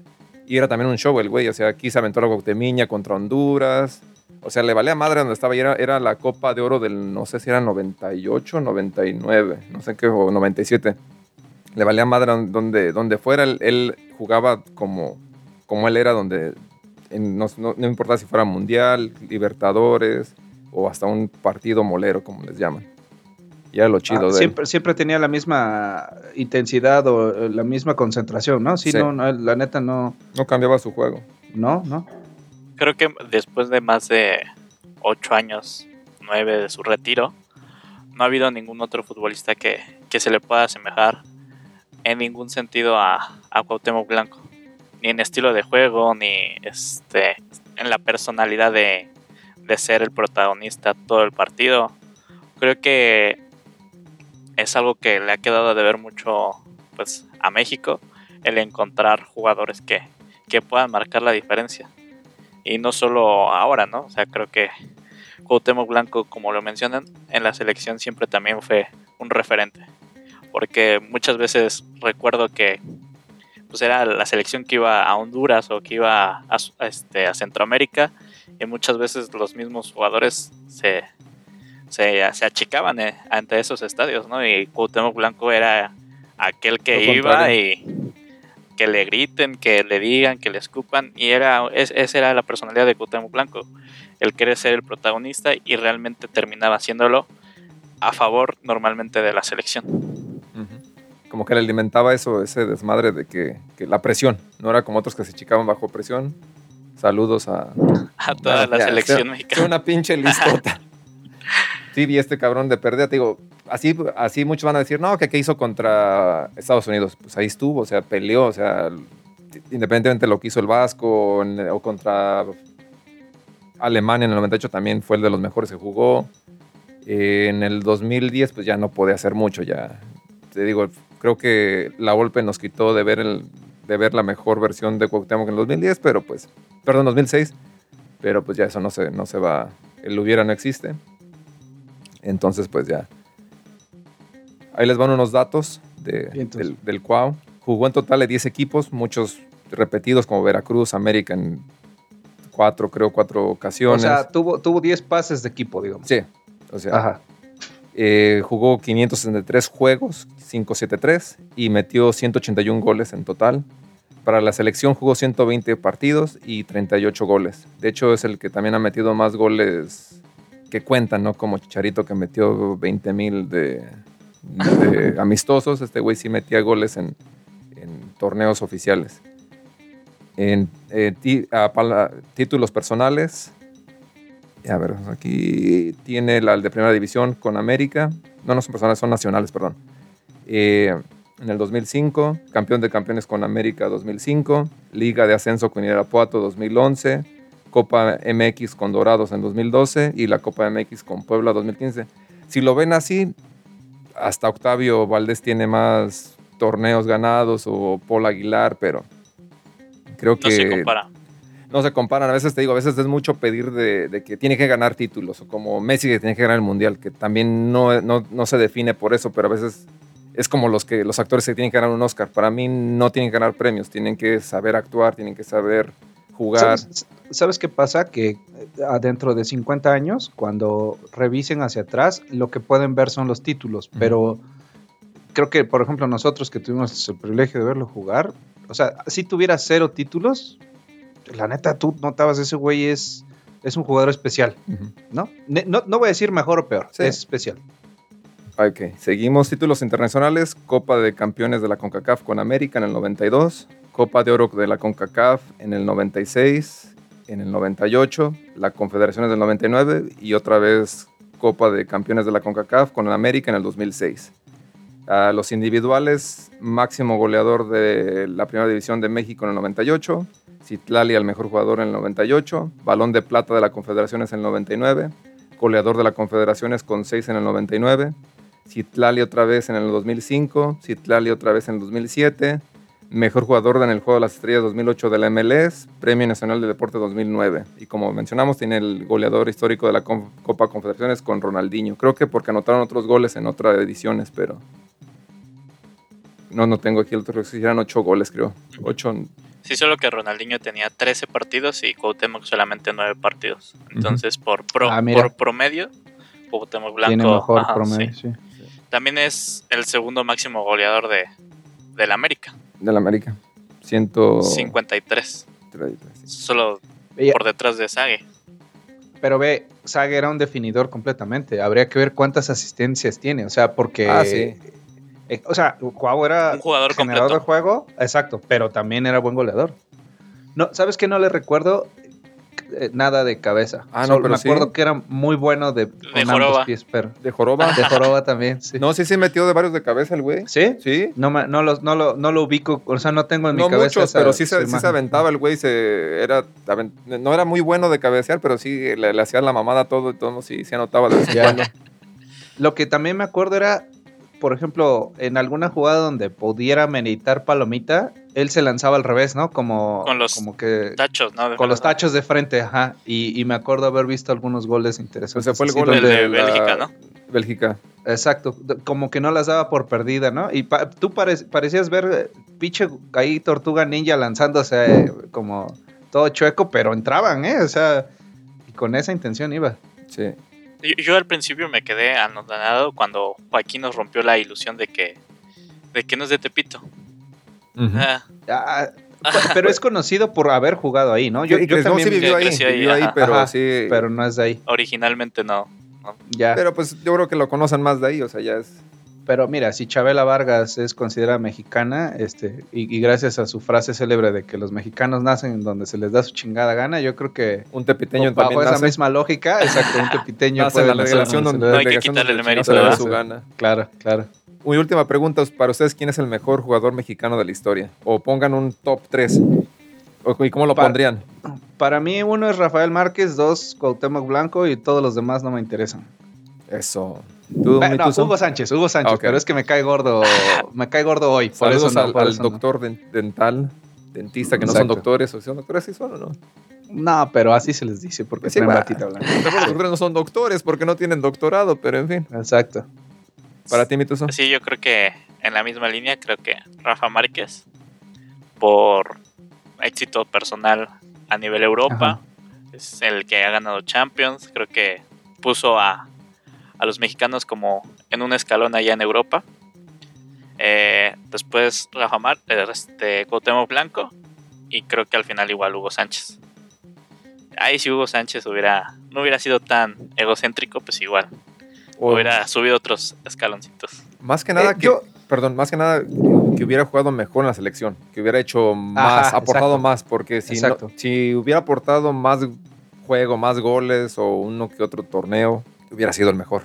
y era también un show el güey. O sea, aquí se aventó la Guatemala contra Honduras. O sea, le valía madre donde estaba era, la Copa de Oro del, no sé si era 98, 99, no sé qué, o 97. Le valía madre don- donde, donde fuera, él, jugaba como, como él era, donde en- no, no, no si fuera Mundial, Libertadores o hasta un partido molero, como les llaman. Y era lo chido Ah, de él. siempre, siempre tenía la misma intensidad o eh, la misma concentración, ¿no? Sí, Sí. No, no, la neta no, No cambiaba su juego. no, no. Creo que después de más de ocho años, nueve de su retiro, no ha habido ningún otro futbolista que, que se le pueda asemejar en ningún sentido a, a Cuauhtémoc Blanco. Ni en estilo de juego, ni este, en la personalidad de, de ser el protagonista todo el partido. Creo que es algo que le ha quedado de ver mucho pues, a México, el encontrar jugadores que, que puedan marcar la diferencia y no solo ahora, ¿no? O sea, creo que Cuauhtémoc Blanco, como lo mencionan, en la selección siempre también fue un referente, porque muchas veces recuerdo que pues era la selección que iba a Honduras o que iba este, a Centroamérica y muchas veces los mismos jugadores se, se, se achicaban eh, ante esos estadios, ¿no? Y Cuauhtémoc Blanco era aquel que Lo iba contrario. y que le griten, que le digan, que le escupan. Y era, es- esa era la personalidad de Cuauhtémoc Blanco. El querer ser el protagonista y realmente terminaba haciéndolo a favor normalmente de la selección. Como que le alimentaba eso, ese desmadre de que, que la presión. No era como otros que se chicaban bajo presión. Saludos a, A toda la selección mexicana. una pinche listota. sí, y este cabrón de pérdida, te digo, así, así muchos van a decir, no, que qué hizo contra Estados Unidos. Pues ahí estuvo, o sea, peleó, o sea, independientemente de lo que hizo el Vasco o contra Alemania en el 98 también fue el de los mejores que jugó. Eh, en el 2010 pues ya no podía hacer mucho, ya te digo, creo que la Volpe nos quitó de ver, el, de ver la mejor versión de Cuauhtémoc en el 2010, pero pues, perdón, 2006, pero pues ya eso no se, no se va, el hubiera no existe. Entonces pues ya. Ahí les van unos datos de- del, del Cuau. Jugó en total de 10 equipos, muchos repetidos como Veracruz, América en cuatro, creo, cuatro O ocasiones. sea, tuvo, tuvo 10 pases de equipo, digamos. sí, O sea, Ajá. eh, jugó 563 juegos, 573, y metió 181 goles en total. Para la selección jugó 120 partidos y 38 goles. De hecho, es el que también ha metido más goles que cuentan, ¿no? Como Chicharito que metió 20 mil de, de amistosos. Este güey sí metía goles en, en torneos oficiales. En eh, pala- títulos personales, a ver, aquí tiene la de primera división con América. No, no son personales, son nacionales, perdón. Eh, en el 2005, campeón de campeones con América 2005, Liga de Ascenso con Irapuato 2011, Copa MX con Dorados en 2012 y la Copa MX con Puebla 2015. Si lo ven así, hasta Octavio Valdés tiene más torneos ganados o Paul Aguilar, pero creo que No se compara. no se comparan. A veces te digo, a veces es mucho pedir de, de que tiene que ganar títulos, o como Messi que tiene que ganar el mundial, que también no, no, no se define por eso, pero a veces es como los que los actores que tienen que ganar un Oscar. Para mí no tienen que ganar premios, tienen que saber actuar, tienen que saber jugar. ¿Sabes, sabes qué pasa? Que eh, dentro de 50 años, cuando revisen hacia atrás, lo que pueden ver son los títulos, pero creo que, por ejemplo, nosotros que tuvimos el privilegio de verlo jugar, o sea, si tuviera cero títulos, la neta, tú notabas ese güey es, es un jugador especial. ¿no? No, no voy a decir mejor o peor, Sí. es especial. Ok, seguimos títulos internacionales, Copa de Campeones de la CONCACAF con América en el 92, Copa de Oro de la CONCACAF en el 96, en el 98, la Confederaciones del 99 y otra vez Copa de Campeones de la CONCACAF con América en el 2006. A los individuales, máximo goleador de la Primera División de México en el 98, Citlali al mejor jugador en el 98, Balón de Plata de la Confederaciones en el 99, goleador de la Confederaciones con 6 en el 99, Citlali otra vez en el 2005, Citlali otra vez en el 2007, mejor jugador en el Juego de las Estrellas 2008 de la MLS, Premio Nacional de Deporte 2009. Y como mencionamos, tiene el goleador histórico de la Copa Confederaciones con Ronaldinho. Creo que porque anotaron otros goles en otras ediciones, pero... No, no tengo aquí el otro, eran 8 goles, creo. 8, Sí, solo que Ronaldinho tenía 13 partidos y Cuauhtémoc solamente 9 partidos. Entonces, por, pro, Ah, por promedio, Cuauhtémoc Blanco Tiene mejor ajá, promedio, sí. sí. también es el segundo máximo goleador de del América, del América. 100... 53. Solo por detrás de Sague. Pero ve, Saga era un definidor completamente. Habría que ver cuántas asistencias tiene. O sea, porque. Ah, sí. eh, o sea, Cuau era Un jugador generador completo. de juego. Exacto. Pero también era buen goleador. No, ¿sabes qué? No le recuerdo nada de cabeza. Ah, no, Solo pero me sí. acuerdo que era muy bueno de, con ambos joroba. pies, pero. De Joroba. De joroba también, sí. No, sí, sí metió de varios de cabeza el güey. ¿Sí? Sí. No, no, lo, no, lo, no lo ubico, o sea, no tengo en No mi cabeza. muchos, esa- pero sí se, sí se aventaba el güey. Se, era, no era muy bueno de cabecear, pero sí le, le hacía la mamada todo y todo. Sí, sí anotaba de vez en. Lo que también me acuerdo era, por ejemplo, en alguna jugada donde pudiera meditar palomita, él se lanzaba al revés, ¿no? Como, Con los como que Tachos, ¿no? con los tachos de frente, ajá. Y, y me acuerdo haber visto algunos goles interesantes. O sea, fue el gol de la- Bélgica, ¿no? Bélgica. Exacto, como que no las daba por perdida, ¿no? Y pa- tú pare- parecías ver eh, pinche ahí Tortuga Ninja lanzándose eh, como todo chueco, pero entraban, ¿eh? O sea, y con esa intención iba. Sí. Yo, yo al principio me quedé anonadado cuando Joaquín nos rompió la ilusión de que de que no es de Tepito. Ah, Ah, pe- pero es conocido por haber jugado ahí, ¿no? Yo, yo también sí vivió ahí, creció ahí, vivió ahí, ajá. pero Ajá, sí. pero no es de ahí. originalmente no. Ya. Pero, Pero pues yo creo que lo conocen más de ahí, o sea, ya es. mira, si Chabela Vargas es considerada mexicana, este, y, y gracias a su frase célebre de que los mexicanos nacen en donde se les da su chingada gana, yo creo que Un tepiteño bajo también esa nace, misma lógica, exacto, un tepiteño nace en puede la nacer delegación donde No hay que quitarle el mérito, ¿verdad? su gana. Claro, claro. Mi última pregunta es para ustedes, ¿quién es el mejor jugador mexicano de la historia? O pongan un top 3. ¿Y cómo lo pondrían? Para mí uno es Rafael Márquez, dos Cuauhtémoc Blanco y todos los demás no me interesan. Eso. ¿Tú, Eh, no? Hugo Sánchez, Hugo Sánchez, Ah, pero es que me cae gordo, me cae gordo hoy. Por Saludos eso no, al, por al eso no. doctor den- dental, dentista, que no son doctores. ¿O son doctores? ¿Sí son o no? No, pero así se les dice porque Sí, va. batita blanca. Los doctores no son doctores porque no tienen doctorado, pero en fin. Exacto. Para ti, Mituso. Sí, yo creo que en la misma línea, creo que Rafa Márquez, por éxito personal a nivel Europa, Ajá. es el que ha ganado Champions, creo que puso a, a los mexicanos como en un escalón allá en Europa. Eh, después Rafa Mar, eh, este, Cuauhtémoc Blanco y creo que al final igual Hugo Sánchez. Ahí si Hugo Sánchez hubiera no hubiera sido tan egocéntrico, pues igual O- hubiera subido otros escaloncitos. Más que nada Eh, que, yo- perdón, más que nada que hubiera jugado mejor en la selección, que hubiera hecho más, Ajá, aportado exacto. más, porque si, no- Exacto. si hubiera aportado más juego, más goles o uno que otro torneo, hubiera sido el mejor.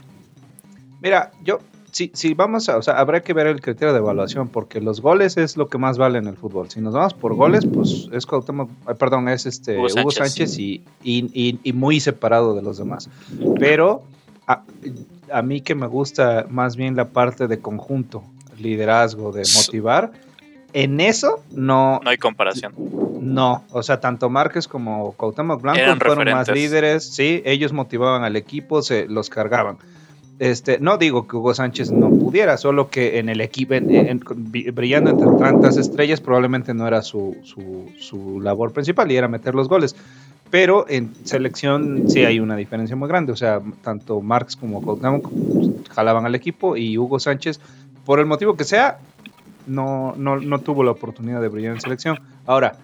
Mira, yo, si, si vamos a, o sea, habrá que ver el criterio de evaluación, porque los goles es lo que más vale en el fútbol. Si nos vamos por goles, pues es Cuauhtémoc, perdón, es este Hugo Hugo Sánchez. Sánchez, y, y- y- y muy separado de los demás. Pero a, a mí que me gusta más bien la parte de conjunto, liderazgo, de motivar, en eso no, No hay comparación. no, o sea, tanto Márquez como Cuauhtémoc Blanco Eran fueron más líderes, sí, ellos motivaban al equipo, se los cargaban. Este, no digo que Hugo Sánchez no pudiera, solo que en el equipo, en- en- bri- brillando entre tantas estrellas, probablemente no era su, su, su labor principal y era meter los goles. Pero en selección sí hay una diferencia muy grande. O sea, tanto Marx como Cuauhtémoc jalaban al equipo y Hugo Sánchez, por el motivo que sea, no, no, no tuvo la oportunidad de brillar en selección. Ahora,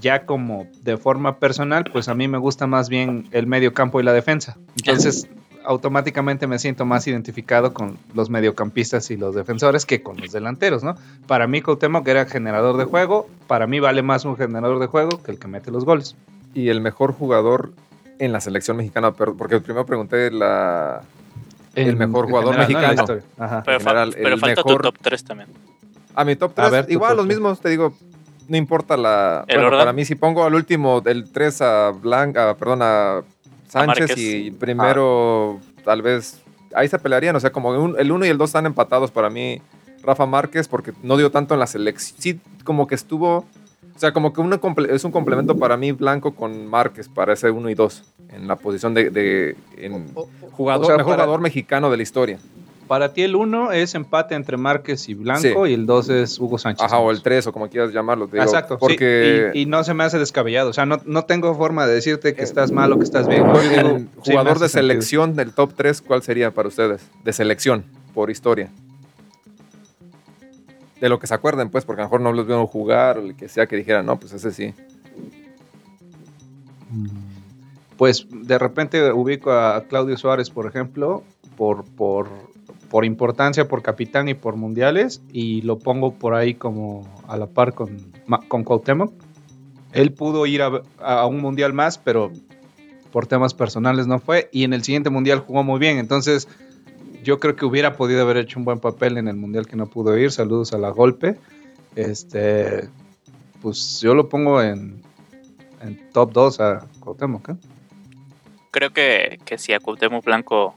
ya como de forma personal, pues a mí me gusta más bien el medio campo y la defensa. Entonces, automáticamente me siento más identificado con los mediocampistas y los defensores que con los delanteros, ¿no? Para mí, Cuauhtémoc era generador de juego. Para mí vale más un generador de juego que el que mete los goles. Y el mejor jugador en la selección mexicana, porque primero pregunté la... El mejor jugador general, ¿no? En la mexicano. historia. Ajá. Pero, general, pero el falta mejor- tu top 3 también. A mi top A 3, ver, igual top los mismos, te digo, no importa la... ¿El bueno, orden? para mí si pongo al último del 3 a Blanca, perdón, a Sánchez Márquez. y primero tal vez ahí se pelearían, o sea, como un- el 1 y el 2 están empatados para mí Rafa Márquez porque no dio tanto en la selección, sí, como que estuvo, o sea, como que una comple- es un complemento para mí Blanco con Márquez para ese 1 y 2 en la posición de, de- en jugador, o sea, mejor para- jugador mexicano de la historia. Para ti el 1 es empate entre Márquez y Blanco y el 2 es Hugo Sánchez. Ajá, o el 3 o como quieras llamarlo. te digo, Exacto, sí, porque y, y no se me hace descabellado. O sea, no, no tengo forma de decirte que estás mal o que estás bien. el sí jugador de sentido. selección del top 3, ¿cuál sería para ustedes? De selección, por historia. De lo que se acuerden, pues, porque a lo mejor no los vieron jugar o el que sea que dijeran, no, pues ese sí. Pues de repente ubico a Claudio Suárez, por ejemplo, por, por, por importancia, por capitán y por mundiales, y lo pongo por ahí como a la par con, con Cuauhtémoc. Él pudo ir a, a un mundial más, pero por temas personales no fue, y en el siguiente mundial jugó muy bien, entonces yo creo que hubiera podido haber hecho un buen papel en el mundial que no pudo ir. Saludos a la golpe. Este, pues yo lo pongo en, en top 2 a Cuauhtémoc. ¿eh? Creo que, que si a Cuauhtémoc Blanco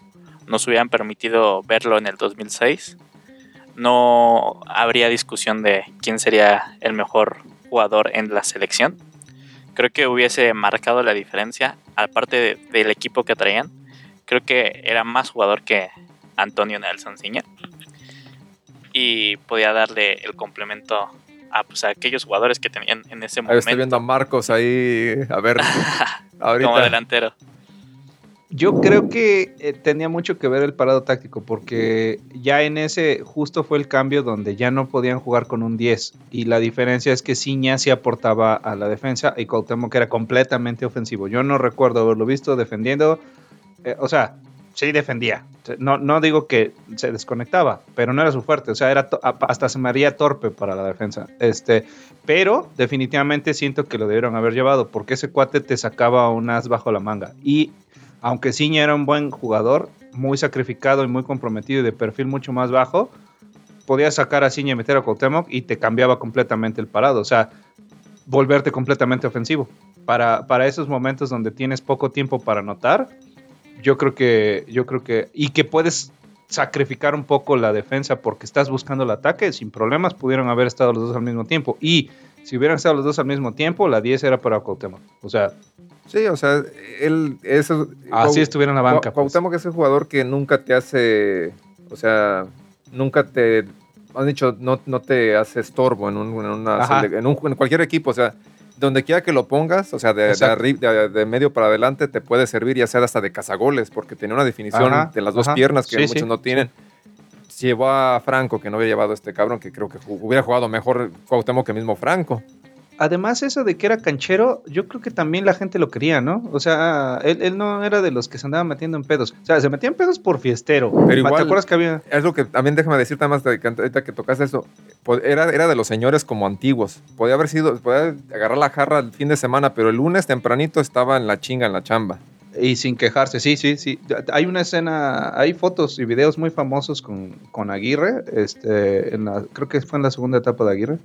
nos hubieran permitido verlo en el 2006, no habría discusión de quién sería el mejor jugador en la selección. Creo que hubiese marcado la diferencia, aparte de- del equipo que traían. Creo que era más jugador que Antonio Nelson Ciña. Y podía darle el complemento a, pues, a aquellos jugadores que tenían en ese Ahí estoy momento viendo a Marcos ahí, a ver, ahorita. como delantero. Yo creo que eh, tenía mucho que ver el parado táctico, porque ya en ese justo fue el cambio donde ya no podían jugar con un 10. Y la diferencia es que Ciña sí aportaba a la defensa y Cuauhtémoc era completamente ofensivo. Yo no recuerdo haberlo visto defendiendo. eh, o sea, sí defendía. No, no digo que se desconectaba, pero no era su fuerte. O sea, era hasta se me haría torpe para la defensa. Este, pero definitivamente siento que lo debieron haber llevado, porque ese cuate te sacaba un as bajo la manga. Y aunque Ciña era un buen jugador, muy sacrificado y muy comprometido y de perfil mucho más bajo, podías sacar a Ciña y meter a Cuauhtémoc y te cambiaba completamente el parado. O sea, volverte completamente ofensivo. Para, para esos momentos donde tienes poco tiempo para anotar, yo creo que, yo creo que, y que puedes sacrificar un poco la defensa porque estás buscando el ataque, sin problemas pudieron haber estado los dos al mismo tiempo. Y si hubieran estado los dos al mismo tiempo, la 10 era para Cuauhtémoc. O sea, Sí, o sea, él es... así estuviera en la banca. Cu- pues. Cuauhtémoc es el jugador que nunca te hace, o sea, nunca te, han dicho, no, no te hace estorbo en, un, en, una en, un- en cualquier equipo, o sea, donde quiera que lo pongas, o sea, de, de, de- de medio para adelante, te puede servir ya sea hasta de cazagoles, porque tenía una definición Ajá, de las dos ajá. piernas que Sí, muchos sí, no tienen. Llevó a Franco, que no había llevado a este cabrón, que creo que hubiera jugado mejor Cuauhtémoc que mismo Franco. Además, eso de que era canchero, yo creo que también la gente lo quería, ¿no? O sea, él, él no era de los que se andaban metiendo en pedos. O sea, se metía en pedos por fiestero. Pero igual- ¿Te acuerdas que había? Es lo que también déjame decirte más de que ahorita que tocaste eso. po- Era, era de los señores como antiguos. Podía haber sido, podía agarrar la jarra el fin de semana, pero el lunes tempranito estaba en la chinga, en la chamba. Y sin quejarse, sí, sí, sí. Hay una escena, hay fotos y videos muy famosos con, con Aguirre, este, en la, creo que fue en la segunda etapa de Aguirre,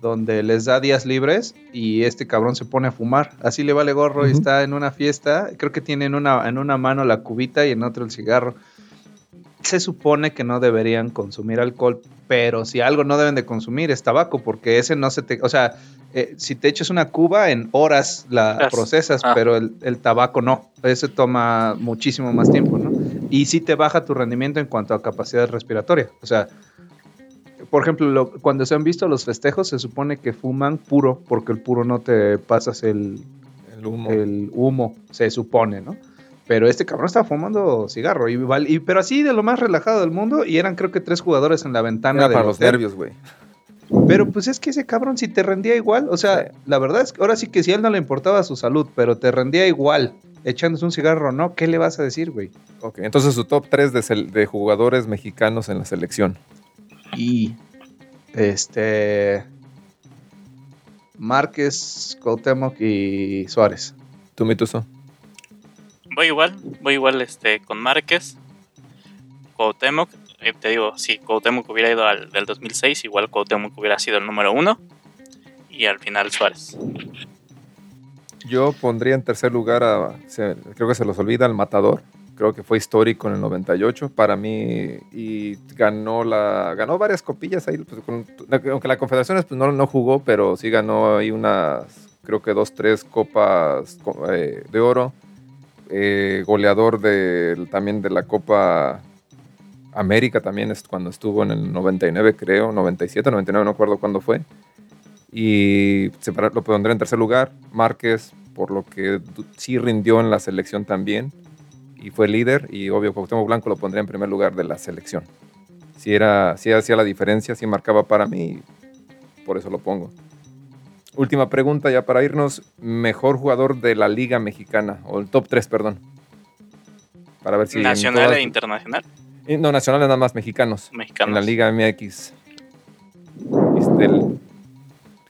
donde les da días libres y este cabrón se pone a fumar. Así le vale gorro y está en una fiesta, creo que tiene en una, en una mano la cubita y en otra el cigarro. Se supone que no deberían consumir alcohol, pero si algo no deben de consumir es tabaco, porque ese no se te, o sea, eh, si te echas una cuba en horas la procesas, Ah. pero el, el tabaco no, ese toma muchísimo más tiempo, ¿no? Y sí te baja tu rendimiento en cuanto a capacidad respiratoria, o sea, por ejemplo, lo- cuando se han visto los festejos se supone que fuman puro, porque el puro no te pasas el, El humo. el humo, se supone, ¿no? Pero este cabrón estaba fumando cigarro, y, y- pero así de lo más relajado del mundo, y eran creo que tres jugadores en la ventana Era para los nervios, güey. Pero pues es que ese cabrón si te rendía igual, o sea, Sí. la verdad es que ahora sí que si a él no le importaba su salud, pero te rendía igual echándose un cigarro, ¿no? ¿Qué le vas a decir, güey? Ok, entonces su top 3 de, sel- de jugadores mexicanos en la selección. Y este Márquez, Cuauhtémoc y Suárez. ¿Tú, Mituso? Voy igual, voy igual este, con Márquez, Cuauhtémoc. eh, te digo, si Cuauhtémoc hubiera ido al del 2006, igual Cuauhtémoc hubiera sido el número uno. Y al final Suárez. Yo pondría en tercer lugar a, creo que se los olvida, al Matador. Creo que fue histórico en el 98 para mí y ganó la ganó varias copillas ahí, pues, con- aunque la Confederaciones pues, no, no jugó, pero sí ganó ahí unas, creo que dos, tres copas co- eh, de oro. Eh, goleador de, también de la Copa América también es cuando estuvo en el 99, creo, 97, 99, no acuerdo cuándo fue. Y lo pondré en tercer lugar. Márquez, por lo que sí rindió en la selección también. Y fue líder. Y obvio, Cuauhtémoc Blanco lo pondría en primer lugar de la selección. Si era, sí hacía la diferencia, sí marcaba para mí. Por eso lo pongo. Última pregunta ya para irnos. Mejor jugador de la Liga Mexicana. O el top 3, perdón. Para ver si. Nacional todas- e internacional, Eh, No, nacionales nada más mexicanos mexicanos. en la Liga MX. Este, el-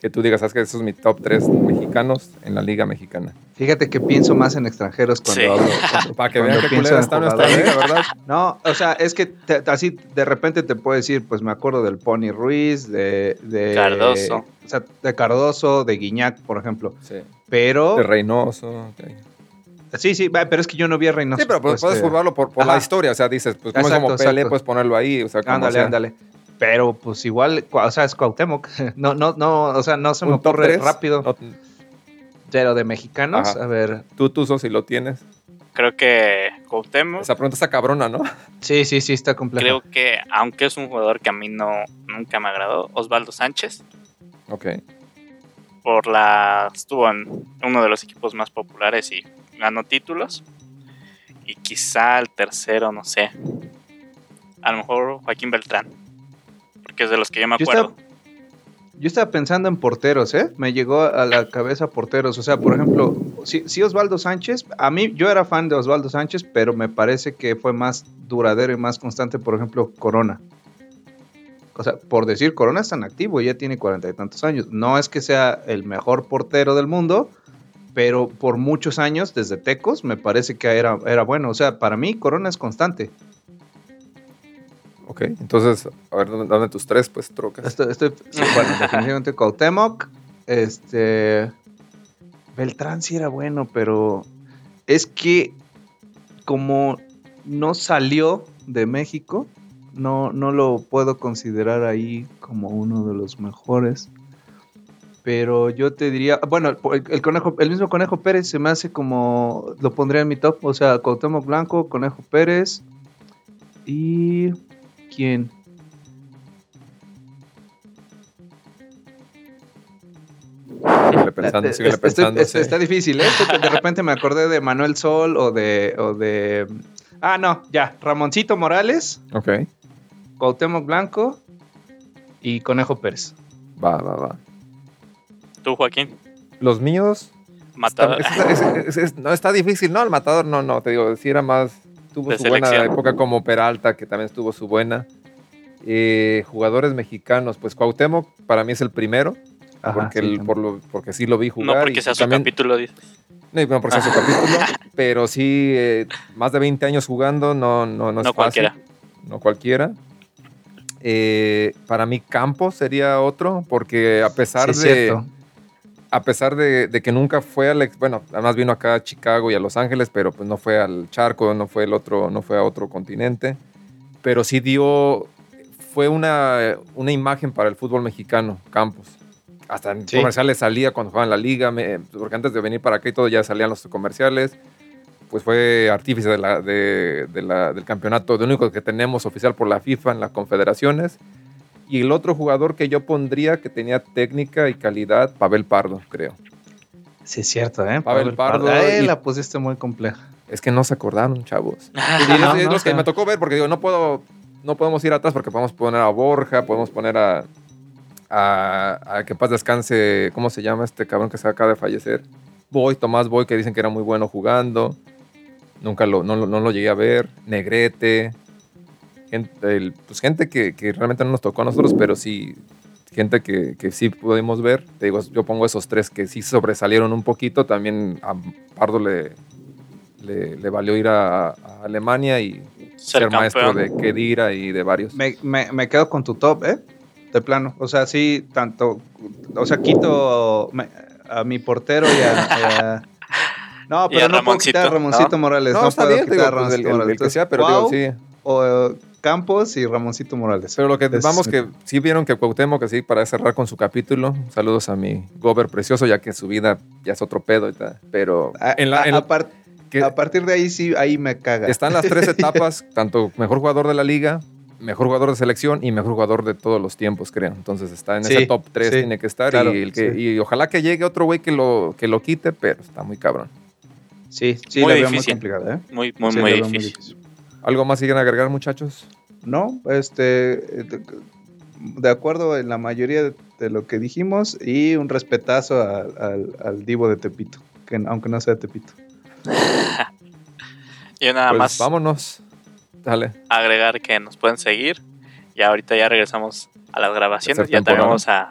que tú digas, sabes que esos son mis top 3 mexicanos en la Liga Mexicana. Fíjate que pienso más en extranjeros cuando Sí. hablo. cuando- Para que vean qué pienso culera está nuestra liga, ¿verdad? No, o sea, es que te- así de repente te puedo decir, pues me acuerdo del Pony Ruiz, de, de Cardoso. o sea, de Cardoso, de Guiñac, por ejemplo. Sí. Pero De Reynoso. sí, sí, pero es que yo no vi a Reynoso. Sí, pero pues, puedes este, jugarlo por, por la historia. O sea, dices, pues como, es como Pelé, puedes ponerlo ahí. O sea, como Ándale, sea. ándale. Pero pues igual, o sea, es Cuauhtémoc. No, no, no, o sea, no se me ocurre 3. rápido. Pero de mexicanos, Ajá. a ver. Tú, tú, si lo tienes. Creo que Cuauhtémoc, Esa pregunta está cabrona, ¿no? Sí, sí, sí, está complejo. creo que aunque es un jugador que a mí no nunca me agradó, Osvaldo Sánchez, Ok. por la estuvo en uno de los equipos más populares y ganó títulos. Y quizá el tercero, no sé. A lo mejor Joaquín Beltrán. Porque es de los que yo me Yo acuerdo. Yo estaba pensando en porteros, ¿eh? Me llegó a la cabeza porteros. O sea, por ejemplo, sí, sí Osvaldo Sánchez, a mí yo era fan de Osvaldo Sánchez, pero me parece que fue más duradero y más constante, por ejemplo, Corona. O sea, por decir, Corona es tan activo, ya tiene cuarenta y tantos años. No es que sea el mejor portero del mundo, pero por muchos años, desde Tecos, me parece que era, era bueno. O sea, para mí, Corona es constante. Ok. Entonces, a ver, dame, dame tus tres, pues, trocas. Estoy, estoy bueno, definitivamente Cuauhtémoc. Este. Beltrán sí era bueno, pero es que como no salió de México, no, no lo puedo considerar ahí como uno de los mejores. Pero yo te diría, bueno, el, el conejo, el mismo Conejo Pérez se me hace como lo pondría en mi top, o sea, Cuauhtémoc Blanco, Conejo Pérez y quién? Pensando, síguele es- estoy- pensando. es- sí. Está difícil, ¿eh? Porque de repente me acordé de Manuel Sol o de, o de. Ah, no, ya. Ramoncito Morales, Ok, Cuauhtémoc Blanco y Conejo Pérez. va, va, va. Tú, Joaquín, Los míos matador. Está, es- es- es- es- no, está difícil, ¿no? El matador, no, no, te digo, sí era más. Tuvo De su buena época como Peralta, que también estuvo su buena. Eh, jugadores mexicanos, pues Cuauhtémoc para mí es el primero, Ajá, porque, sí, el- por lo, porque sí lo vi jugar. no porque y sea su también- capítulo, dices. No, no porque sea su capítulo, pero sí, eh, más de 20 años jugando, no, no, no es No fácil. cualquiera. No cualquiera. Eh, para mí Campos sería otro, porque a pesar Sí, de cierto. A pesar de, de que nunca fue al bueno, además vino acá a Chicago y a Los Ángeles, pero pues no fue al charco, no fue el otro, no fue a otro continente, pero sí dio, fue una, una imagen para el fútbol mexicano, Campos. Hasta en Sí. comerciales salía cuando jugaba en la liga, me- porque antes de venir para acá y todo ya salían los comerciales. Pues fue artífice de la- de- de la- del campeonato, de único que tenemos oficial por la FIFA en las confederaciones. Y el otro jugador que yo pondría que tenía técnica y calidad, Pavel Pardo, creo. Sí, es cierto, ¿eh? Pavel Pardo Eh, y- la pusiste muy compleja. Es que no se acordaron, chavos. Y no, es, es no, los que me tocó ver, porque digo, no puedo, no podemos ir atrás porque podemos poner a Borja, podemos poner a, a, a que paz descanse, ¿cómo se llama este cabrón que se acaba de fallecer? Boy, Tomás Boy, que dicen que era muy bueno jugando. Nunca lo, no, lo- no lo llegué a ver. Negrete. Gente, el- pues gente que, que realmente no nos tocó a nosotros, pero sí, gente que, que sí pudimos ver. Te digo, yo pongo esos tres que sí sobresalieron un poquito. También a Pardo le, le, le valió ir a, a Alemania y Ser ser, maestro de Kedira y de varios. Me, me- me quedo con tu top, ¿eh? De plano. O sea, sí, tanto. O sea, quito me- a mi portero y a. y a- no, pero no puedo quitar a Ramoncito, Ramoncito ¿no? Morales. no, No, está puedo bien, te quitar digo, a pues, el, Ramoncito el- Morales. el que sea, Entonces, pero digo, Cuau, sí. O Campos y Ramoncito Morales. Pero lo que Es- vamos que sí vieron que Cuauhtémoc, que sí, para cerrar con su capítulo, saludos a mi Gober precioso, ya que su vida ya es otro pedo y tal, pero A, en la, en- a par- que a partir de ahí sí, ahí me caga. están las tres etapas, tanto mejor jugador de la liga, mejor jugador de selección y mejor jugador de todos los tiempos, creo. Entonces está en Sí, ese top 3, sí, tiene que estar claro, y, el que, sí. y ojalá que llegue otro güey que lo, que lo quite, pero está muy cabrón. Sí, sí, Muy la veo muy difícil. complicada, ¿eh? Muy, muy, difícil. ¿Algo más quieren agregar, muchachos? No, este, de- acuerdo en la mayoría de, lo que dijimos y un respetazo a- al, al divo de Tepito, que aunque no sea de Tepito. Yo nada Pues más vámonos. Dale. agregar que nos pueden seguir. Y ahorita ya regresamos a las grabaciones. Ya también vamos a,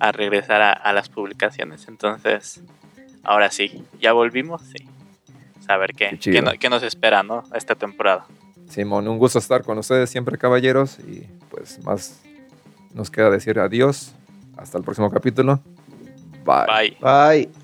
a regresar a, a las publicaciones. Entonces, ahora sí, ya volvimos. Sí. Saber qué, Qué chido. qué, no- qué nos espera, ¿no? Esta temporada. Simón, un gusto estar con ustedes siempre, caballeros. Y pues más nos queda decir adiós. Hasta el próximo capítulo. Bye. Bye. Bye.